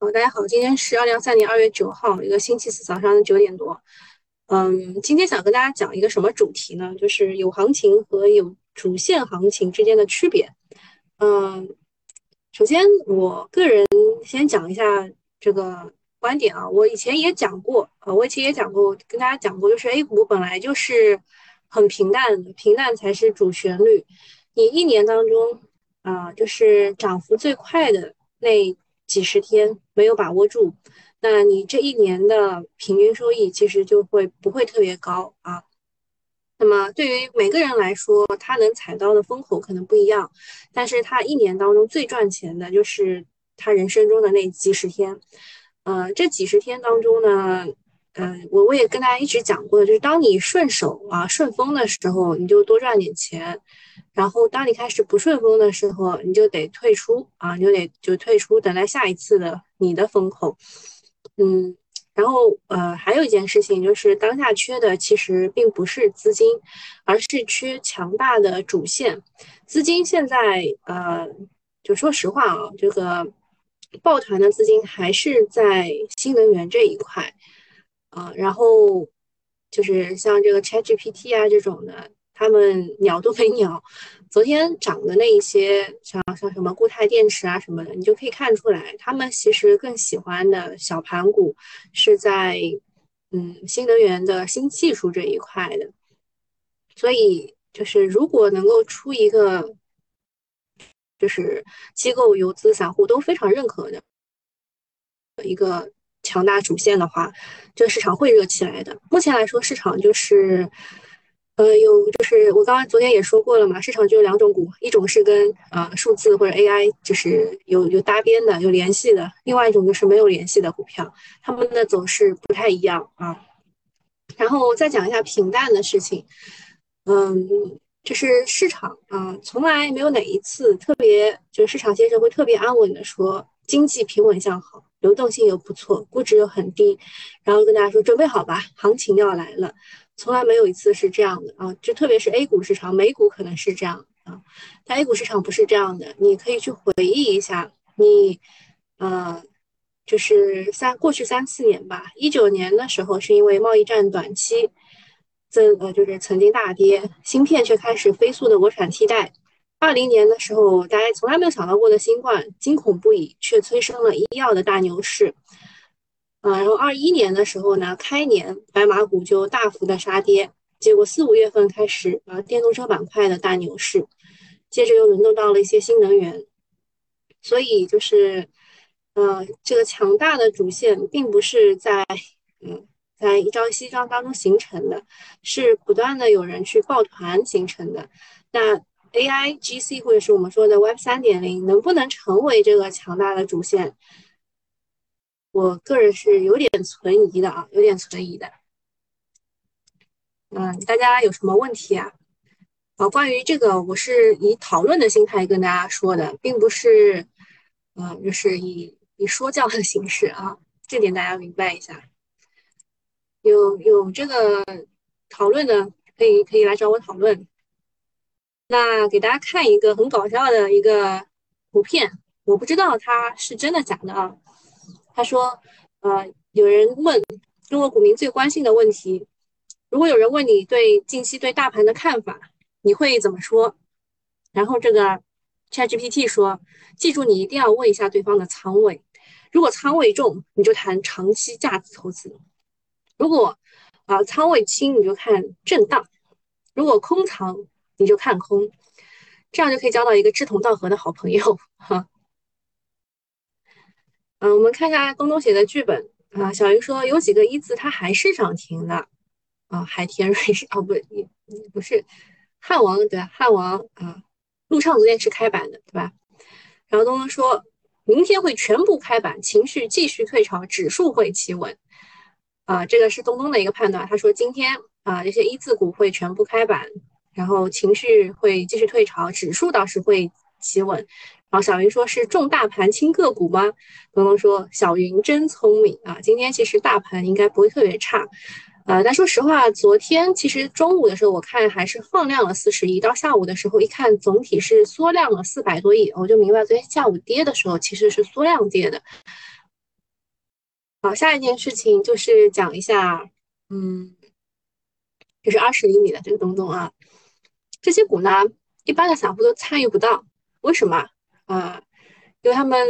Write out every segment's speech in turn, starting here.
好，大家好，今天是二零二三年二月九号，一个星期四早上的九点多。嗯，今天想跟大家讲一个什么主题呢？就是有行情和有主线行情之间的区别。嗯，首先我个人先讲一下这个观点啊，我以前也讲过，呃，我以前也讲过，跟大家讲过，就是 A 股本来就是很平淡，平淡才是主旋律。你一年当中啊，就是涨幅最快的那。几十天没有把握住，那你这一年的平均收益其实就会不会特别高啊。那么对于每个人来说，他能踩到的风口可能不一样，但是他一年当中最赚钱的就是他人生中的那几十天。呃，这几十天当中呢，嗯，我我也跟大家一直讲过的，就是当你顺手啊顺风的时候，你就多赚点钱。然后，当你开始不顺风的时候，你就得退出啊，你就得就退出，等待下一次的你的风口。嗯，然后呃，还有一件事情就是，当下缺的其实并不是资金，而是缺强大的主线。资金现在呃，就说实话啊，这个抱团的资金还是在新能源这一块啊，然后就是像这个 ChatGPT 啊这种的。他们鸟都没鸟，昨天涨的那一些，像像什么固态电池啊什么的，你就可以看出来，他们其实更喜欢的小盘股是在嗯新能源的新技术这一块的。所以就是如果能够出一个，就是机构、游资、散户都非常认可的一个强大主线的话，这个市场会热起来的。目前来说，市场就是。呃，有就是我刚刚昨天也说过了嘛，市场就有两种股，一种是跟呃数字或者 AI 就是有有搭边的、有联系的，另外一种就是没有联系的股票，它们的走势不太一样啊。然后再讲一下平淡的事情，嗯，就是市场啊，从来没有哪一次特别，就是市场先生会特别安稳的说经济平稳向好，流动性又不错，估值又很低，然后跟大家说准备好吧，行情要来了。从来没有一次是这样的啊，就特别是 A 股市场，美股可能是这样啊，但 A 股市场不是这样的。你可以去回忆一下，你呃，就是三过去三四年吧，一九年的时候是因为贸易战短期增呃，就是曾经大跌，芯片却开始飞速的国产替代。二零年的时候，大家从来没有想到过的新冠，惊恐不已，却催生了医药的大牛市。啊，然后二一年的时候呢，开年白马股就大幅的杀跌，结果四五月份开始啊，电动车板块的大牛市，接着又轮动到了一些新能源，所以就是，呃，这个强大的主线并不是在嗯在一朝一夕当中形成的，是不断的有人去抱团形成的。那 AI、GC 或者是我们说的 Web 三点零能不能成为这个强大的主线？我个人是有点存疑的啊，有点存疑的。嗯，大家有什么问题啊？啊，关于这个，我是以讨论的心态跟大家说的，并不是，嗯，就是以以说教的形式啊，这点大家明白一下。有有这个讨论的，可以可以来找我讨论。那给大家看一个很搞笑的一个图片，我不知道它是真的假的啊。他说：“呃，有人问中国股民最关心的问题，如果有人问你对近期对大盘的看法，你会怎么说？”然后这个 ChatGPT 说：“记住，你一定要问一下对方的仓位，如果仓位重，你就谈长期价值投资；如果啊仓位轻，你就看震荡；如果空仓，你就看空。这样就可以交到一个志同道合的好朋友。”哈。嗯，我们看一下东东写的剧本啊。小鱼说有几个一字它还是涨停的啊。海天瑞是哦不，你不是汉王对？汉王啊，陆畅昨天是开板的对吧？然后东东说明天会全部开板，情绪继续退潮，指数会企稳啊。这个是东东的一个判断。他说今天啊这些一字股会全部开板，然后情绪会继续退潮，指数倒是会企稳。然后小云说：“是重大盘轻个股吗？”东东说：“小云真聪明啊！今天其实大盘应该不会特别差，呃，但说实话，昨天其实中午的时候我看还是放量了四十亿，到下午的时候一看总体是缩量了四百多亿，我就明白昨天下午跌的时候其实是缩量跌的。好，下一件事情就是讲一下，嗯，就是二十厘米的这个东东啊，这些股呢，一般的散户都参与不到，为什么啊？因为他们，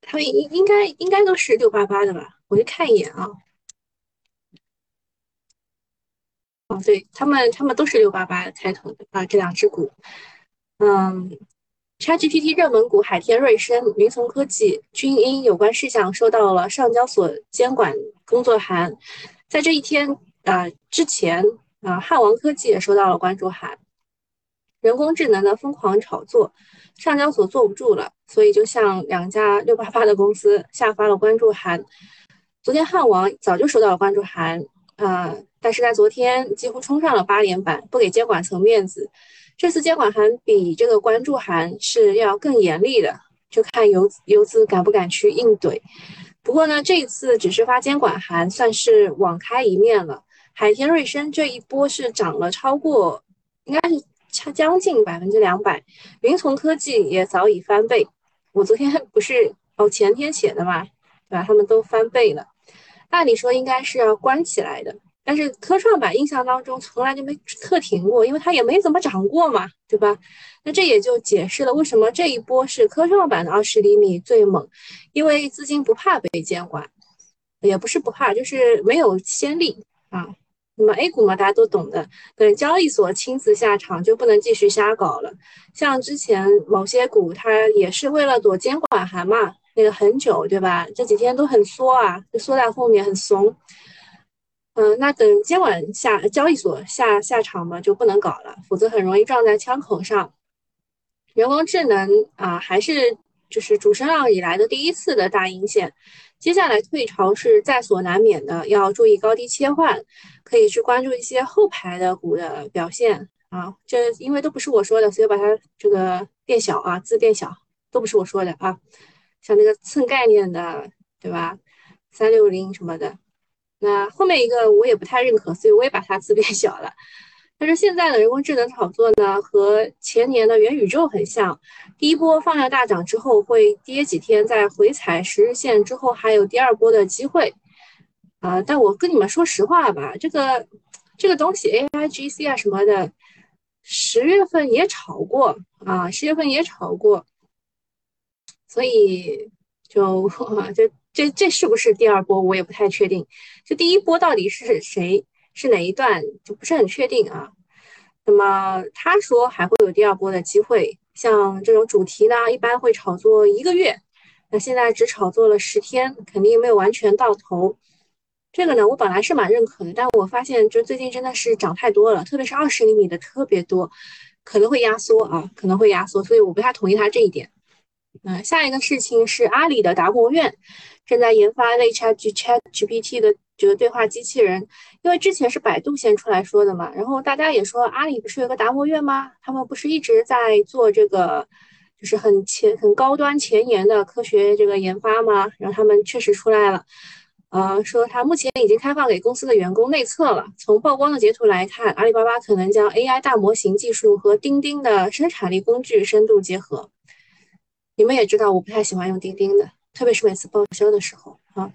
他们应应该应该都是六八八的吧？我去看一眼啊。哦，对他们，他们都是六八八开头的啊，这两只股，嗯，ChatGPT 热门股海天瑞声、云从科技均因有关事项收到了上交所监管工作函，在这一天啊之前啊，汉王科技也收到了关注函。人工智能的疯狂炒作，上交所坐不住了，所以就向两家六八八的公司下发了关注函。昨天汉王早就收到了关注函啊。但是在昨天几乎冲上了八连板，不给监管层面子。这次监管函比这个关注函是要更严厉的，就看游游资敢不敢去硬怼。不过呢，这一次只是发监管函，算是网开一面了。海天瑞声这一波是涨了超过，应该是差将近百分之两百。云从科技也早已翻倍，我昨天不是哦前天写的嘛，对吧？他们都翻倍了，按理说应该是要关起来的。但是科创板印象当中从来就没特停过，因为它也没怎么涨过嘛，对吧？那这也就解释了为什么这一波是科创板的二十厘米最猛，因为资金不怕被监管，也不是不怕，就是没有先例啊。那么 A 股嘛，大家都懂的，等交易所亲自下场就不能继续瞎搞了。像之前某些股，它也是为了躲监管函嘛，那个很久，对吧？这几天都很缩啊，就缩在后面很怂。嗯，那等监管下交易所下下场嘛，就不能搞了，否则很容易撞在枪口上。人工智能啊，还是就是主升浪以来的第一次的大阴线，接下来退潮是在所难免的，要注意高低切换，可以去关注一些后排的股的表现啊。这因为都不是我说的，所以把它这个变小啊，字变小，都不是我说的啊。像那个蹭概念的，对吧？三六零什么的。那后面一个我也不太认可，所以我也把它字变小了。但是现在的人工智能炒作呢，和前年的元宇宙很像，第一波放量大涨之后会跌几天，再回踩十日线之后还有第二波的机会啊。但我跟你们说实话吧，这个这个东西 A I G C 啊什么的，十月份也炒过啊，十月份也炒过，所以就 就。这这是不是第二波？我也不太确定。就第一波到底是谁？是哪一段？就不是很确定啊。那么他说还会有第二波的机会，像这种主题呢，一般会炒作一个月。那现在只炒作了十天，肯定没有完全到头。这个呢，我本来是蛮认可的，但我发现就最近真的是涨太多了，特别是二十厘米的特别多，可能会压缩啊，可能会压缩，所以我不太同意他这一点。嗯，下一个事情是阿里的达摩院。正在研发类 Chat Chat GPT 的这个对话机器人，因为之前是百度先出来说的嘛，然后大家也说阿里不是有个达摩院吗？他们不是一直在做这个，就是很前很高端前沿的科学这个研发吗？然后他们确实出来了，呃，说他目前已经开放给公司的员工内测了。从曝光的截图来看，阿里巴巴可能将 AI 大模型技术和钉钉的生产力工具深度结合。你们也知道，我不太喜欢用钉钉的。特别是每次报销的时候啊，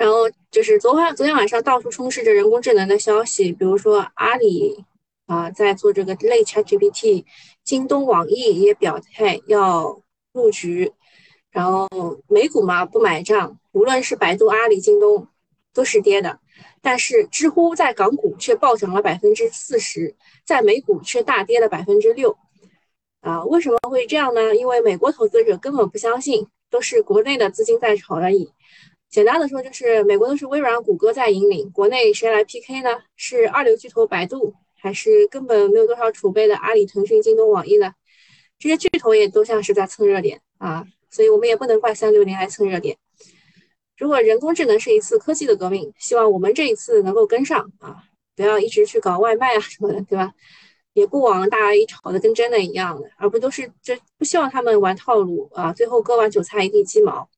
然后就是昨晚昨天晚上到处充斥着人工智能的消息，比如说阿里啊在做这个类 ChatGPT，京东、网易也表态要入局，然后美股嘛不买账，无论是百度、阿里、京东都是跌的，但是知乎在港股却暴涨了百分之四十，在美股却大跌了百分之六。啊，为什么会这样呢？因为美国投资者根本不相信，都是国内的资金在炒而已。简单的说，就是美国都是微软、谷歌在引领，国内谁来 PK 呢？是二流巨头百度，还是根本没有多少储备的阿里、腾讯、京东、网易呢？这些巨头也都像是在蹭热点啊，所以我们也不能怪三六零来蹭热点。如果人工智能是一次科技的革命，希望我们这一次能够跟上啊，不要一直去搞外卖啊什么的，对吧？也不往大家一炒的跟真的一样的，而不都是这不希望他们玩套路啊，最后割完韭菜一地鸡毛。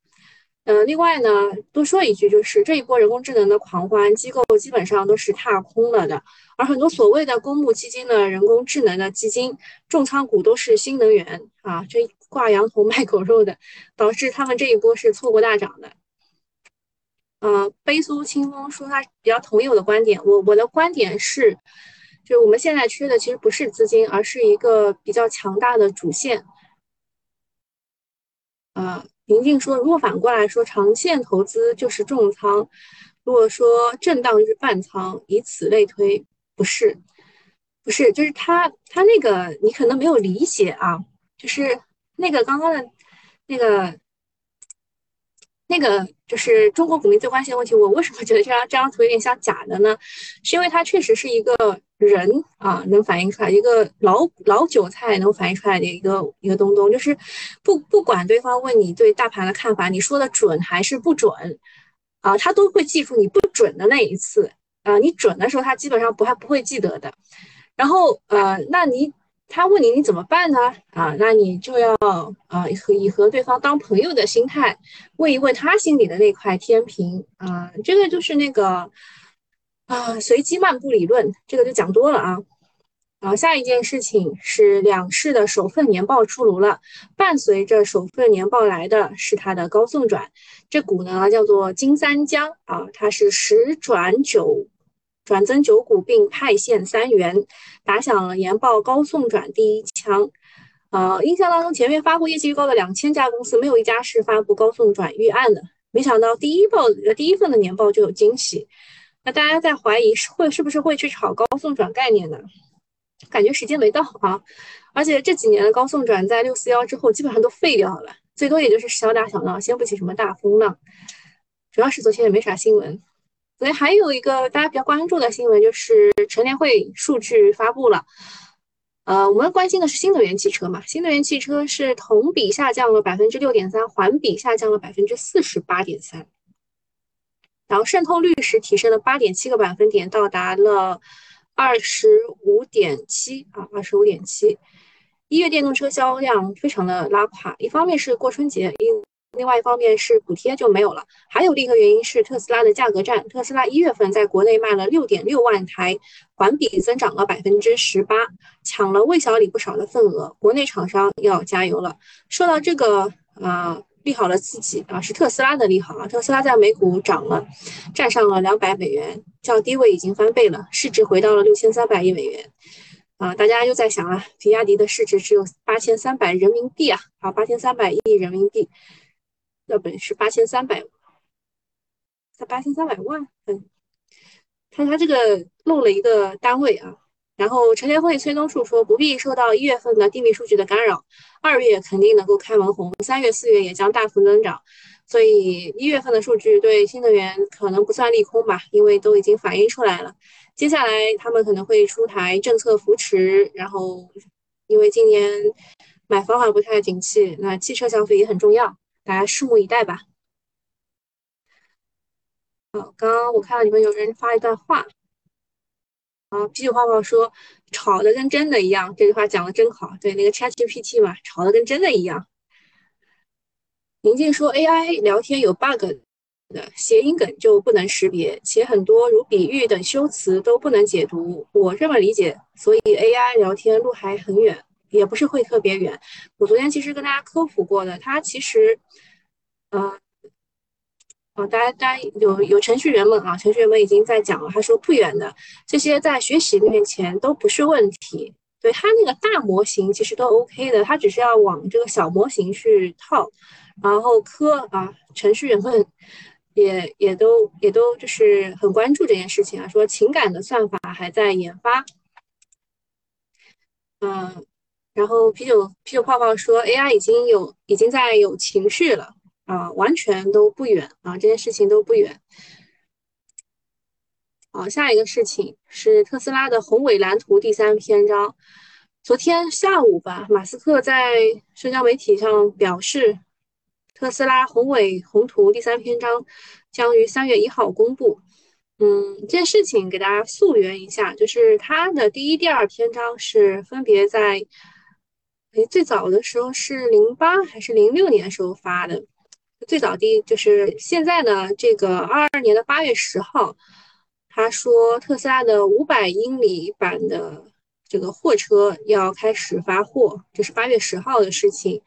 嗯，另外呢，多说一句，就是这一波人工智能的狂欢，机构基本上都是踏空了的，而很多所谓的公募基金的人工智能的基金重仓股都是新能源啊，这挂羊头卖狗肉的，导致他们这一波是错过大涨的。呃，悲苏清风说他比较同意我的观点。我我的观点是，就是我们现在缺的其实不是资金，而是一个比较强大的主线。呃，宁静说，如果反过来说，长线投资就是重仓，如果说震荡就是半仓，以此类推，不是，不是，就是他他那个你可能没有理解啊，就是那个刚刚的那个。那个就是中国股民最关心的问题。我为什么觉得这张这张图有点像假的呢？是因为它确实是一个人啊，能反映出来一个老老韭菜能反映出来的一个一个东东，就是不不管对方问你对大盘的看法，你说的准还是不准啊，他都会记住你不准的那一次啊，你准的时候他基本上不还不会记得的。然后呃，那你。他问你你怎么办呢？啊，那你就要啊和以和对方当朋友的心态问一问他心里的那块天平啊，这个就是那个啊随机漫步理论，这个就讲多了啊。好，下一件事情是两市的首份年报出炉了，伴随着首份年报来的是它的高送转，这股呢叫做金三江啊，它是十转九。转增九股并派现三元，打响了年报高送转第一枪。呃，印象当中前面发布业绩预告的两千家公司，没有一家是发布高送转预案的。没想到第一报呃第一份的年报就有惊喜。那大家在怀疑是会是不是会去炒高送转概念呢？感觉时间没到啊。而且这几年的高送转在六四幺之后基本上都废掉了，最多也就是小打小闹，掀不起什么大风浪。主要是昨天也没啥新闻。昨天还有一个大家比较关注的新闻，就是陈联会数据发布了。呃，我们关心的是新能源汽车嘛？新能源汽车是同比下降了百分之六点三，环比下降了百分之四十八点三。然后渗透率是提升了八点七个百分点，到达了二十五点七啊，二十五点七。一月电动车销量非常的拉垮，一方面是过春节，另。另外一方面是补贴就没有了，还有另一个原因是特斯拉的价格战。特斯拉一月份在国内卖了六点六万台，环比增长了百分之十八，抢了魏小李不少的份额。国内厂商要加油了。说到这个啊利好了自己啊，是特斯拉的利好啊。特斯拉在美股涨了，站上了两百美元，较低位已经翻倍了，市值回到了六千三百亿美元啊。大家又在想啊，比亚迪的市值只有八千三百人民币啊，好，八千三百亿人民币。要本是八千三百，才八千三百万，嗯，看他这个漏了一个单位啊。然后陈联会崔东树说，不必受到一月份的低迷数据的干扰，二月肯定能够开门红，三月、四月也将大幅增长。所以一月份的数据对新能源可能不算利空吧，因为都已经反映出来了。接下来他们可能会出台政策扶持，然后因为今年买房还不太景气，那汽车消费也很重要。大家拭目以待吧。好，刚刚我看到你们有人发一段话，啊，啤酒泡泡说炒的跟真的一样，这句话讲的真好。对，那个 ChatGPT 嘛，炒的跟真的一样。宁静说 AI 聊天有 bug 的谐音梗就不能识别，且很多如比喻等修辞都不能解读。我这么理解，所以 AI 聊天路还很远。也不是会特别远。我昨天其实跟大家科普过的，它其实，呃，哦，大家大家有有程序员们啊，程序员们已经在讲了。他说不远的，这些在学习面前都不是问题。对他那个大模型其实都 OK 的，他只是要往这个小模型去套。然后科啊，程序员们也也都也都就是很关注这件事情啊，说情感的算法还在研发。嗯。然后啤酒啤酒泡泡说，AI 已经有已经在有情绪了啊，完全都不远啊，这件事情都不远。好，下一个事情是特斯拉的宏伟蓝图第三篇章。昨天下午吧，马斯克在社交媒体上表示，特斯拉宏伟宏图第三篇章将于三月一号公布。嗯，这件事情给大家溯源一下，就是它的第一、第二篇章是分别在。哎，最早的时候是零八还是零六年时候发的？最早的就是现在呢，这个二二年的八月十号，他说特斯拉的五百英里版的这个货车要开始发货，这是八月十号的事情。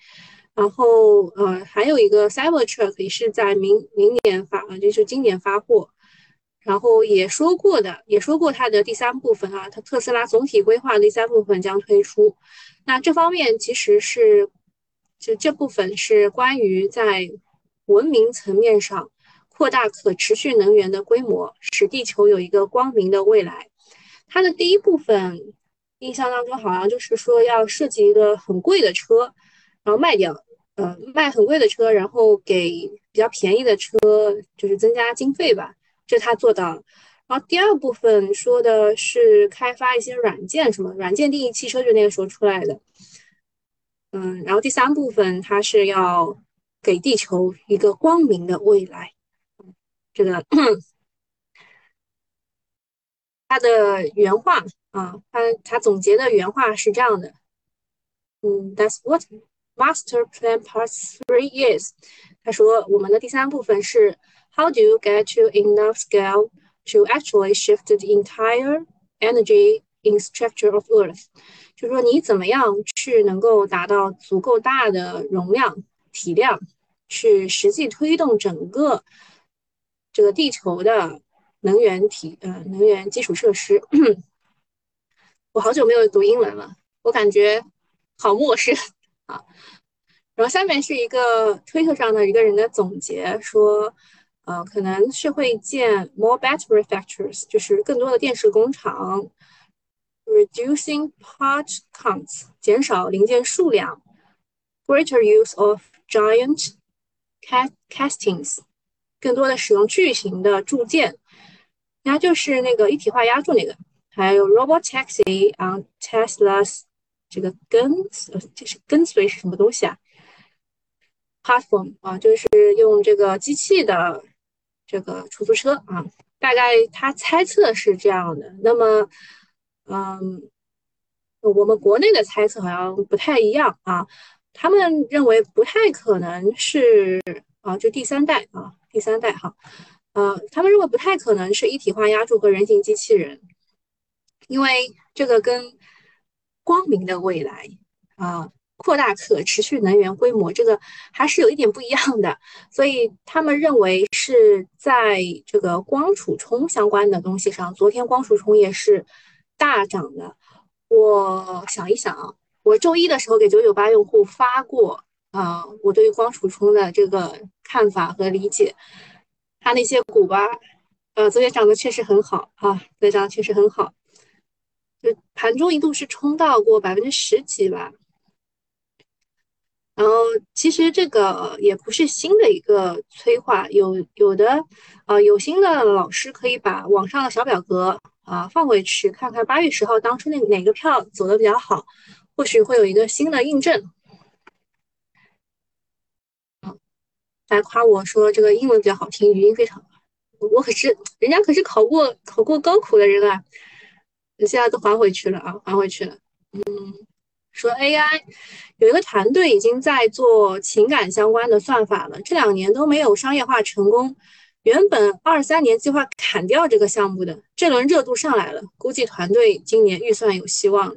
然后呃还有一个 Cybertruck 也是在明明年发，就是今年发货。然后也说过的，也说过它的第三部分啊，它特斯拉总体规划第三部分将推出。那这方面其实是，就这部分是关于在文明层面上扩大可持续能源的规模，使地球有一个光明的未来。它的第一部分印象当中好像就是说要设计一个很贵的车，然后卖掉，呃，卖很贵的车，然后给比较便宜的车就是增加经费吧。这他做到了，然后第二部分说的是开发一些软件，什么软件定义汽车，就那个时候出来的。嗯，然后第三部分他是要给地球一个光明的未来。这个他的原话啊，他他总结的原话是这样的。嗯，That's what master plan part three is。他说我们的第三部分是。How do you get to enough scale to actually shift the entire energy in structure of Earth？就是说你怎么样去能够达到足够大的容量体量，去实际推动整个这个地球的能源体呃能源基础设施。我好久没有读英文了，我感觉好陌生啊。然后下面是一个推特上的一个人的总结说。呃，可能是会建 more battery factories，就是更多的电池工厂，reducing part counts，减少零件数量，greater use of giant castings，更多的使用巨型的铸件，然后就是那个一体化压铸那个，还有 robot taxi on Tesla's 这个跟呃这是跟随是什么东西啊？platform 啊，就是用这个机器的。这个出租车啊，大概他猜测是这样的。那么，嗯，我们国内的猜测好像不太一样啊。他们认为不太可能是啊，就第三代啊，第三代哈，呃，他们认为不太可能是一体化压铸和人形机器人，因为这个跟光明的未来啊。扩大可持续能源规模，这个还是有一点不一样的，所以他们认为是在这个光储充相关的东西上，昨天光储充也是大涨的。我想一想啊，我周一的时候给九九八用户发过啊，我对于光储充的这个看法和理解，他那些股吧，呃，昨天涨得确实很好啊，昨天涨得确实很好，就盘中一度是冲到过百分之十几吧。然后其实这个也不是新的一个催化，有有的呃有心的老师可以把网上的小表格啊放回去看看，八月十号当初那哪个票走的比较好，或许会有一个新的印证。嗯，来夸我说这个英文比较好听，语音非常好，我可是人家可是考过考过高考的人啊，现在都还回去了啊，还回去了，嗯。说 AI 有一个团队已经在做情感相关的算法了，这两年都没有商业化成功。原本二三年计划砍掉这个项目的，这轮热度上来了，估计团队今年预算有希望了。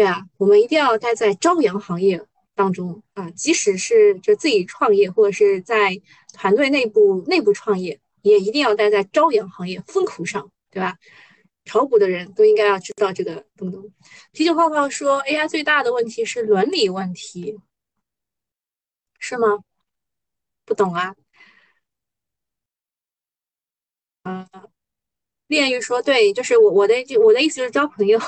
对啊，我们一定要待在朝阳行业当中啊，即使是就自己创业或者是在团队内部内部创业，也一定要待在朝阳行业风口上，对吧？炒股的人都应该要知道这个东东。啤酒泡泡说，AI 最大的问题是伦理问题，是吗？不懂啊。嗯，炼狱说，对，就是我我的我的意思就是交朋友。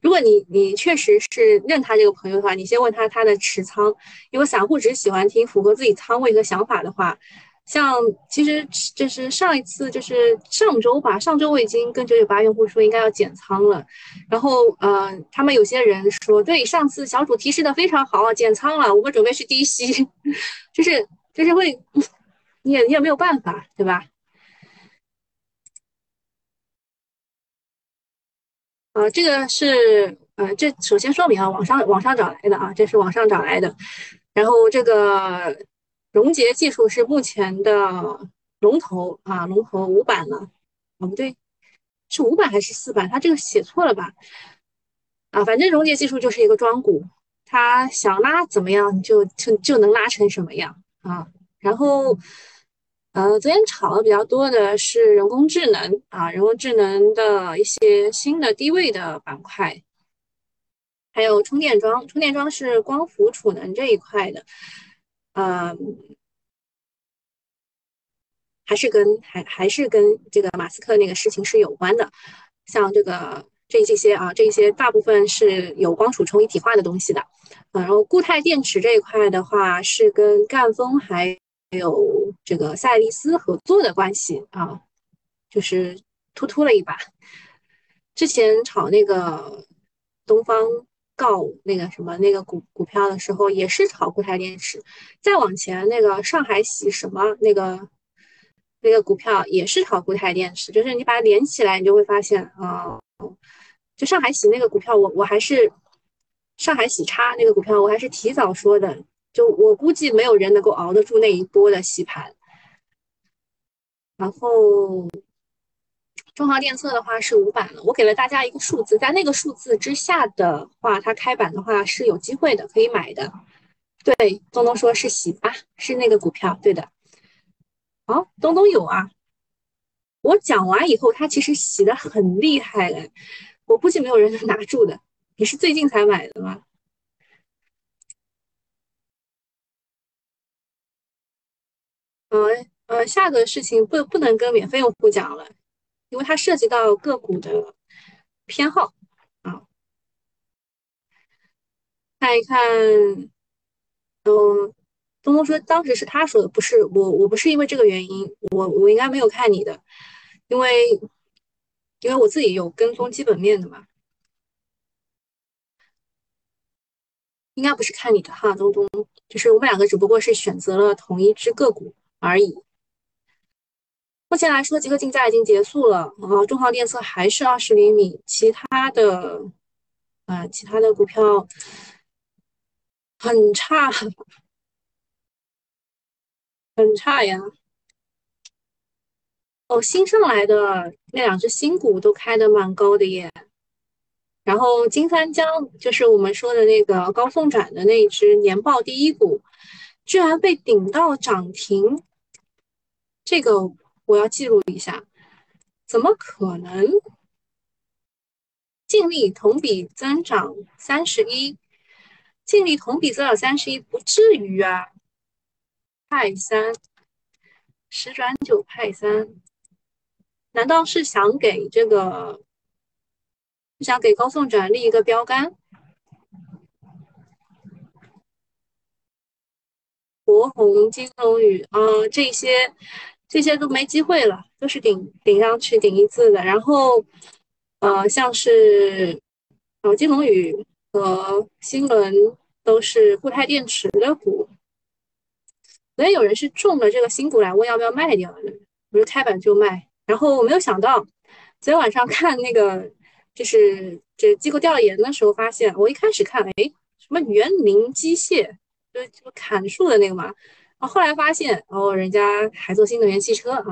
如果你你确实是认他这个朋友的话，你先问他他的持仓，因为散户只喜欢听符合自己仓位和想法的话。像其实就是上一次就是上周吧，上周我已经跟九九八用户说应该要减仓了，然后呃，他们有些人说对上次小主提示的非常好，减仓了，我们准备去低吸，就是就是会，你也你也没有办法，对吧？啊，这个是呃，这首先说明啊，网上网上找来的啊，这是网上找来的，然后这个。溶解技术是目前的龙头啊，龙头五板了啊，不对，是五板还是四板？它这个写错了吧？啊，反正溶解技术就是一个庄股，它想拉怎么样就就就能拉成什么样啊。然后，呃，昨天炒的比较多的是人工智能啊，人工智能的一些新的低位的板块，还有充电桩，充电桩是光伏储能这一块的，呃，还是跟还还是跟这个马斯克那个事情是有关的，像这个。这这些啊，这些大部分是有光储充一体化的东西的，啊，然后固态电池这一块的话是跟赣锋还还有这个赛力斯合作的关系啊，就是突突了一把。之前炒那个东方锆那个什么那个股股票的时候，也是炒固态电池。再往前那个上海喜什么那个那个股票也是炒固态电池，就是你把它连起来，你就会发现啊。就上海喜那个股票，我我还是上海喜叉那个股票，我还是提早说的。就我估计没有人能够熬得住那一波的洗盘。然后中航电测的话是五板了，我给了大家一个数字，在那个数字之下的话，它开板的话是有机会的，可以买的。对，东东说是洗啊，是那个股票，对的。好，东东有啊。我讲完以后，它其实洗的很厉害了。我估计没有人能拿住的。你是最近才买的吗？呃呃，下个事情不不能跟免费用户讲了，因为它涉及到个股的偏好啊。看一看，嗯，东东说当时是他说的，不是我，我不是因为这个原因，我我应该没有看你的，因为。因为我自己有跟踪基本面的嘛，应该不是看你的哈，东东，就是我们两个只不过是选择了同一只个股而已。目前来说，集合竞价已经结束了啊，中航电测还是二十厘米，其他的啊，其他的股票很差，很差呀。哦，新上来的那两只新股都开的蛮高的耶，然后金三江就是我们说的那个高送转的那一只年报第一股，居然被顶到涨停，这个我要记录一下，怎么可能？净利同比增长三十一，净利同比增长三十一，不至于啊，派三十转九派三。难道是想给这个，想给高送转立一个标杆？国宏、金龙宇啊，这些这些都没机会了，都是顶顶上去顶一字的。然后，呃，像是呃金龙宇和新轮都是固态电池的股，所以有人是中了这个新股来问要不要卖掉的，不是开板就卖。然后我没有想到，昨天晚上看那个就是这机构调研的时候，发现我一开始看，哎，什么园林机械，就是这个砍树的那个嘛。然后后来发现，哦，人家还做新能源汽车啊，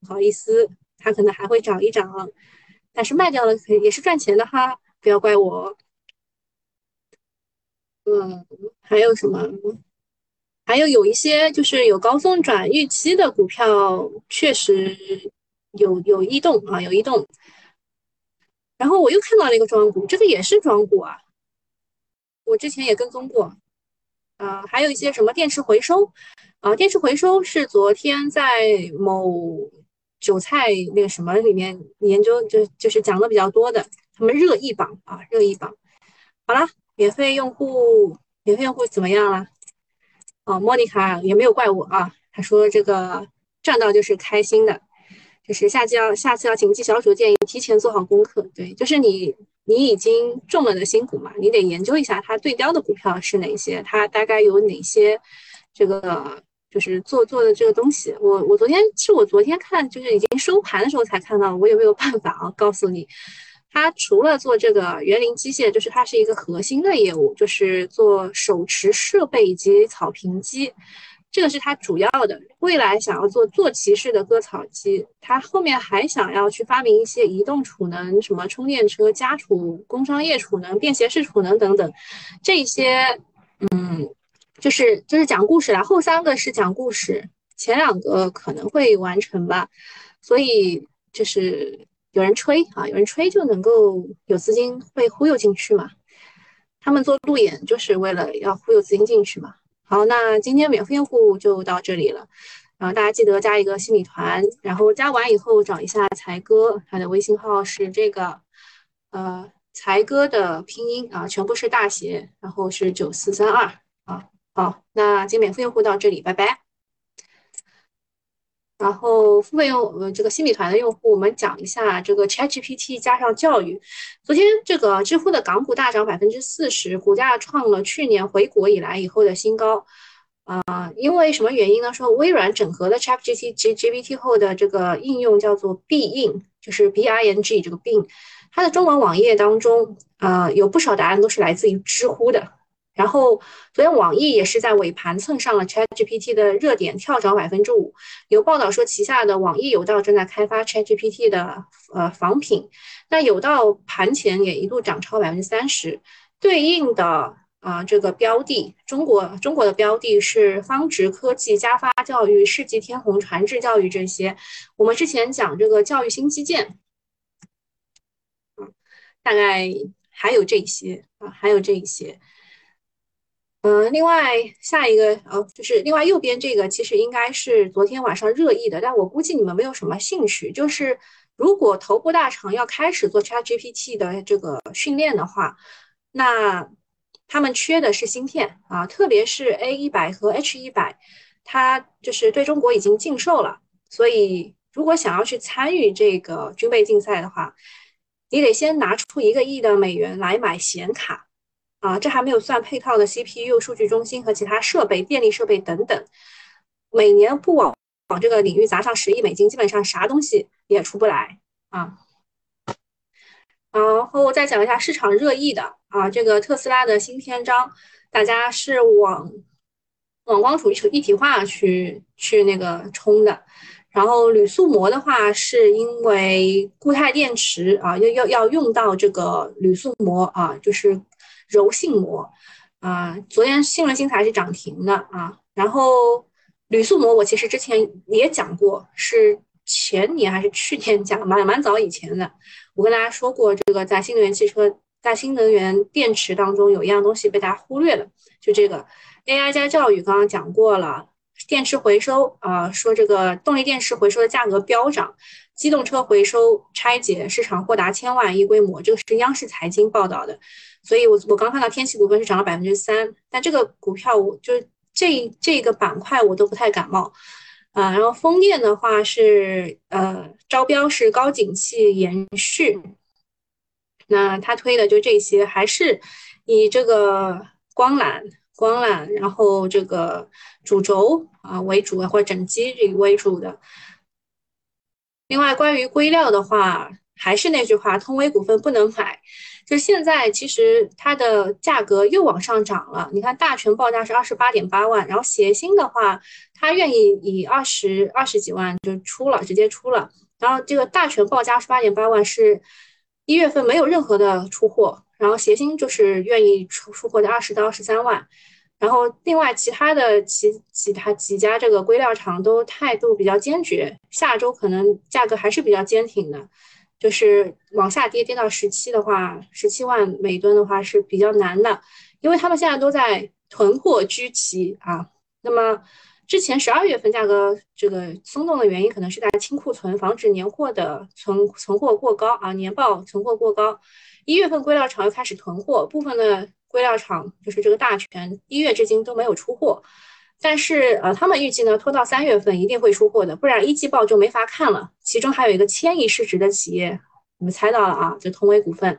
不好意思，它可能还会涨一涨，但是卖掉了可也是赚钱的哈，不要怪我。嗯，还有什么？还有有一些就是有高送转预期的股票，确实。有有异动啊，有异动，然后我又看到了一个庄股，这个也是庄股啊，我之前也跟踪过，啊，还有一些什么电池回收，啊，电池回收是昨天在某韭菜那个什么里面研究，就就是讲的比较多的，他们热议榜啊，热议榜，好了，免费用户，免费用户怎么样了？哦，莫妮卡也没有怪我啊，他说这个赚到就是开心的。就是下次要下次要谨记小主建议，提前做好功课。对，就是你你已经中了的新股嘛，你得研究一下它对标的股票是哪些，它大概有哪些这个就是做做的这个东西。我我昨天是我昨天看，就是已经收盘的时候才看到，我有没有办法啊？告诉你，它除了做这个园林机械，就是它是一个核心的业务，就是做手持设备以及草坪机。这个是它主要的。未来想要做坐骑式的割草机，它后面还想要去发明一些移动储能，什么充电车、家储、工商业储能、便携式储能等等，这些，嗯，就是就是讲故事啦。后三个是讲故事，前两个可能会完成吧。所以就是有人吹啊，有人吹就能够有资金被忽悠进去嘛。他们做路演就是为了要忽悠资金进去嘛。好，那今天免费用户就到这里了，然后大家记得加一个心理团，然后加完以后找一下才哥，他的微信号是这个，呃，才哥的拼音啊，全部是大写，然后是九四三二啊。好，那今天免费用户到这里，拜拜。然后付费用呃这个新米团的用户，我们讲一下这个 ChatGPT 加上教育。昨天这个知乎的港股大涨百分之四十，股价创了去年回国以来以后的新高。啊，因为什么原因呢？说微软整合了 ChatGPT GPT 后的这个应用叫做 Bing，就是 B I N G 这个 Bing，它的中文网页当中啊有不少答案都是来自于知乎的。然后，昨天网易也是在尾盘蹭上了 ChatGPT 的热点，跳涨百分之五。有报道说，旗下的网易有道正在开发 ChatGPT 的呃仿品。那有道盘前也一度涨超百分之三十。对应的啊，这个标的，中国中国的标的是方直科技、加发教育、世纪天虹、传智教育这些。我们之前讲这个教育新基建，嗯，大概还有这些啊，还有这一些。嗯，另外下一个哦，就是另外右边这个，其实应该是昨天晚上热议的，但我估计你们没有什么兴趣。就是如果头部大厂要开始做 ChatGPT 的这个训练的话，那他们缺的是芯片啊，特别是 A 一百和 H 一百，它就是对中国已经禁售了。所以如果想要去参与这个军备竞赛的话，你得先拿出一个亿的美元来买显卡。啊，这还没有算配套的 CPU、数据中心和其他设备、电力设备等等。每年不往往这个领域砸上十亿美金，基本上啥东西也出不来啊。然后再讲一下市场热议的啊，这个特斯拉的新篇章，大家是往往光储一体化去去那个冲的。然后铝塑膜的话，是因为固态电池啊，要要要用到这个铝塑膜啊，就是。柔性膜啊，昨天新闻新材是涨停的啊。然后铝塑膜，我其实之前也讲过，是前年还是去年讲，蛮蛮早以前的。我跟大家说过，这个在新能源汽车、在新能源电池当中，有一样东西被大家忽略了，就这个 AI 加教育。刚刚讲过了，电池回收啊，说这个动力电池回收的价格飙涨，机动车回收拆解市场或达千万亿规模，这个是央视财经报道的。所以，我我刚看到天齐股份是涨了百分之三，但这个股票我就这这个板块我都不太感冒啊。然后风电的话是呃招标是高景气延续，那他推的就这些，还是以这个光缆光缆，然后这个主轴啊为主啊，或者整机这个为主的。另外，关于硅料的话，还是那句话，通威股份不能买。就现在，其实它的价格又往上涨了。你看大全报价是二十八点八万，然后协鑫的话，他愿意以二十二十几万就出了，直接出了。然后这个大全报价二十八点八万是一月份没有任何的出货，然后协鑫就是愿意出出货的二十到二十三万。然后另外其他的其其他几家这个硅料厂都态度比较坚决，下周可能价格还是比较坚挺的。就是往下跌，跌到十七的话，十七万每吨的话是比较难的，因为他们现在都在囤货居奇啊。那么之前十二月份价格这个松动的原因，可能是在清库存，防止年货的存存货过高啊，年报存货过高。一月份硅料厂又开始囤货，部分的硅料厂就是这个大全，一月至今都没有出货。但是呃，他们预计呢，拖到三月份一定会出货的，不然一季报就没法看了。其中还有一个千亿市值的企业，你们猜到了啊？就通威股份。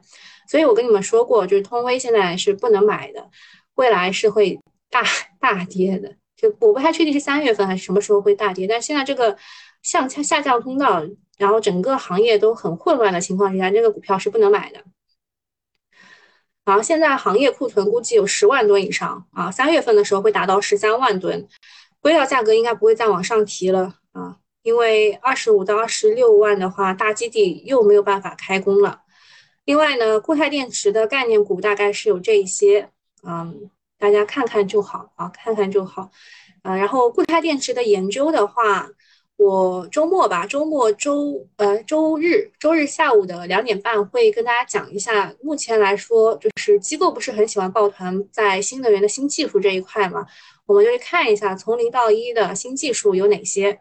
所以我跟你们说过，就是通威现在是不能买的，未来是会大大跌的。就我不太确定是三月份还是什么时候会大跌，但现在这个向下下降通道，然后整个行业都很混乱的情况之下，这个股票是不能买的。然后现在行业库存估计有十万吨以上啊，三月份的时候会达到十三万吨，硅料价格应该不会再往上提了啊，因为二十五到二十六万的话，大基地又没有办法开工了。另外呢，固态电池的概念股大概是有这一些，嗯，大家看看就好啊，看看就好，啊，然后固态电池的研究的话。我周末吧，周末周呃周日周日下午的两点半会跟大家讲一下。目前来说，就是机构不是很喜欢抱团在新能源的新技术这一块嘛，我们就去看一下从零到一的新技术有哪些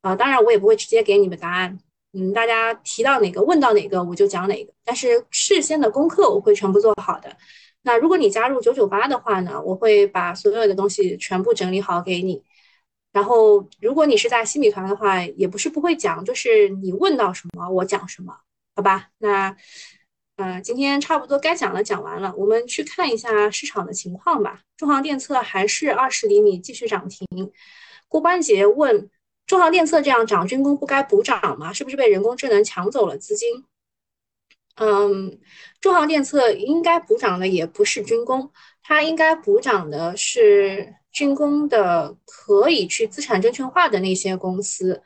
啊。当然，我也不会直接给你们答案，嗯，大家提到哪个问到哪个我就讲哪个。但是事先的功课我会全部做好的。那如果你加入九九八的话呢，我会把所有的东西全部整理好给你。然后，如果你是在新米团的话，也不是不会讲，就是你问到什么我讲什么，好吧？那，呃，今天差不多该讲的讲完了，我们去看一下市场的情况吧。中航电测还是二十厘米继续涨停。郭关杰问：中航电测这样涨，军工不该补涨吗？是不是被人工智能抢走了资金？嗯，中航电测应该补涨的也不是军工，它应该补涨的是。军工的可以去资产证券化的那些公司，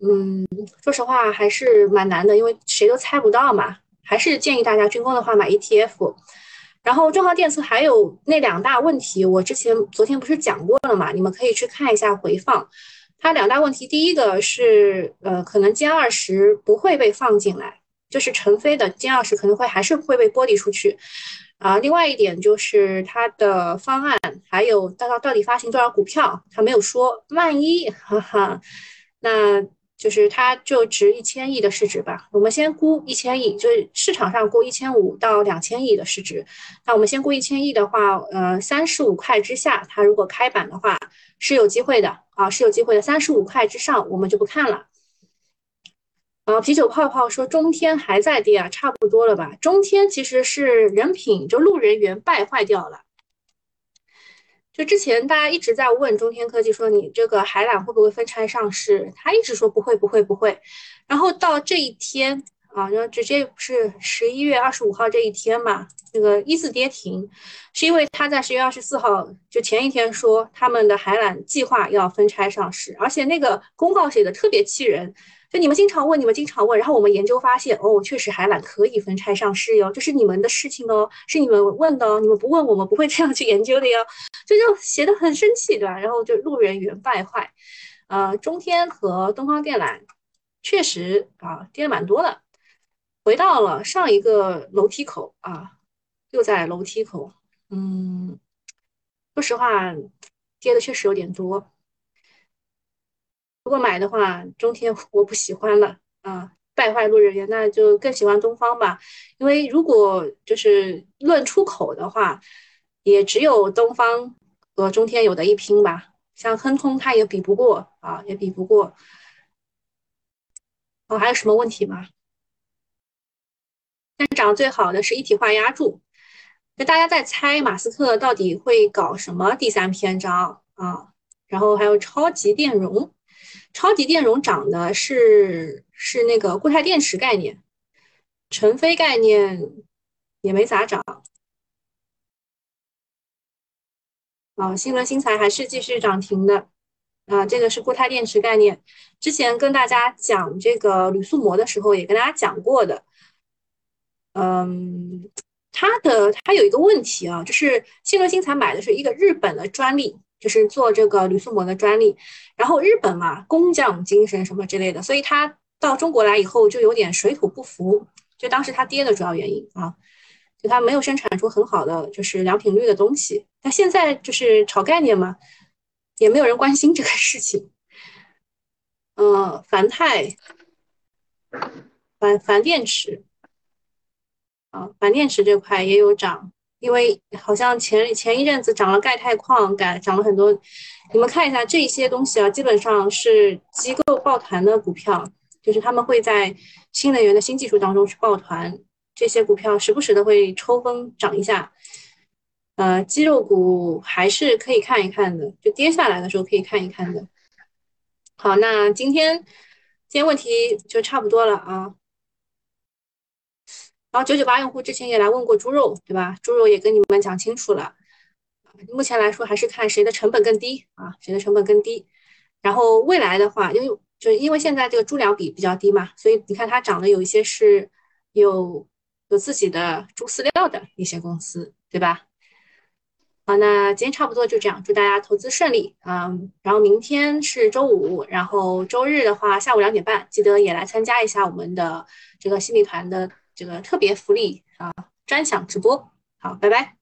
嗯，说实话还是蛮难的，因为谁都猜不到嘛。还是建议大家军工的话买 ETF。然后中航电测还有那两大问题，我之前昨天不是讲过了嘛？你们可以去看一下回放。它两大问题，第一个是呃，可能歼二十不会被放进来，就是成飞的歼二十可能会还是会被剥离出去。啊，另外一点就是它的方案，还有到到到底发行多少股票，他没有说。万一，哈哈，那就是它就值一千亿的市值吧。我们先估一千亿，就是市场上估一千五到两千亿的市值。那我们先估一千亿的话，呃，三十五块之下，它如果开板的话是有机会的啊，是有机会的。三十五块之上，我们就不看了。啊，啤酒泡泡说中天还在跌啊，差不多了吧？中天其实是人品，就路人缘败坏掉了。就之前大家一直在问中天科技说你这个海缆会不会分拆上市，他一直说不会不会不会。然后到这一天啊，然后直接是十一月二十五号这一天嘛，那个一字跌停，是因为他在十月二十四号就前一天说他们的海缆计划要分拆上市，而且那个公告写的特别气人。就你们经常问，你们经常问，然后我们研究发现，哦，确实海缆可以分拆上市哟，这是你们的事情哦，是你们问的哦，你们不问我们不会这样去研究的哟，这就写的很生气，对吧？然后就路人缘败坏，呃，中天和东方电缆确实啊跌了蛮多的，回到了上一个楼梯口啊，又在楼梯口，嗯，说实话，跌的确实有点多。如果买的话，中天我不喜欢了啊，败坏路人缘，那就更喜欢东方吧。因为如果就是论出口的话，也只有东方和中天有的一拼吧。像亨通，它也比不过啊，也比不过。哦，还有什么问题吗？但涨最好的是一体化压铸，那大家在猜马斯克到底会搞什么第三篇章啊？然后还有超级电容。超级电容涨的是是那个固态电池概念，成飞概念也没咋涨。啊，新能新材还是继续涨停的。啊，这个是固态电池概念，之前跟大家讲这个铝塑膜的时候也跟大家讲过的。嗯，它的它有一个问题啊，就是新能新材买的是一个日本的专利。就是做这个铝塑膜的专利，然后日本嘛，工匠精神什么之类的，所以它到中国来以后就有点水土不服，就当时它跌的主要原因啊，就它没有生产出很好的就是良品率的东西。那现在就是炒概念嘛，也没有人关心这个事情。嗯，钒钛、钒钒电池啊，钒电池这块也有涨。因为好像前前一阵子涨了钙钛矿，改涨了很多。你们看一下这些东西啊，基本上是机构抱团的股票，就是他们会在新能源的新技术当中去抱团，这些股票时不时的会抽风涨一下。呃，肌肉股还是可以看一看的，就跌下来的时候可以看一看的。好，那今天今天问题就差不多了啊。然后九九八用户之前也来问过猪肉，对吧？猪肉也跟你们讲清楚了。目前来说还是看谁的成本更低啊，谁的成本更低。然后未来的话，因为就是因为现在这个猪粮比比较低嘛，所以你看它涨的有一些是有有自己的猪饲料的一些公司，对吧？好，那今天差不多就这样，祝大家投资顺利啊！然后明天是周五，然后周日的话下午两点半，记得也来参加一下我们的这个新米团的这个特别福利啊专享直播。好，拜拜。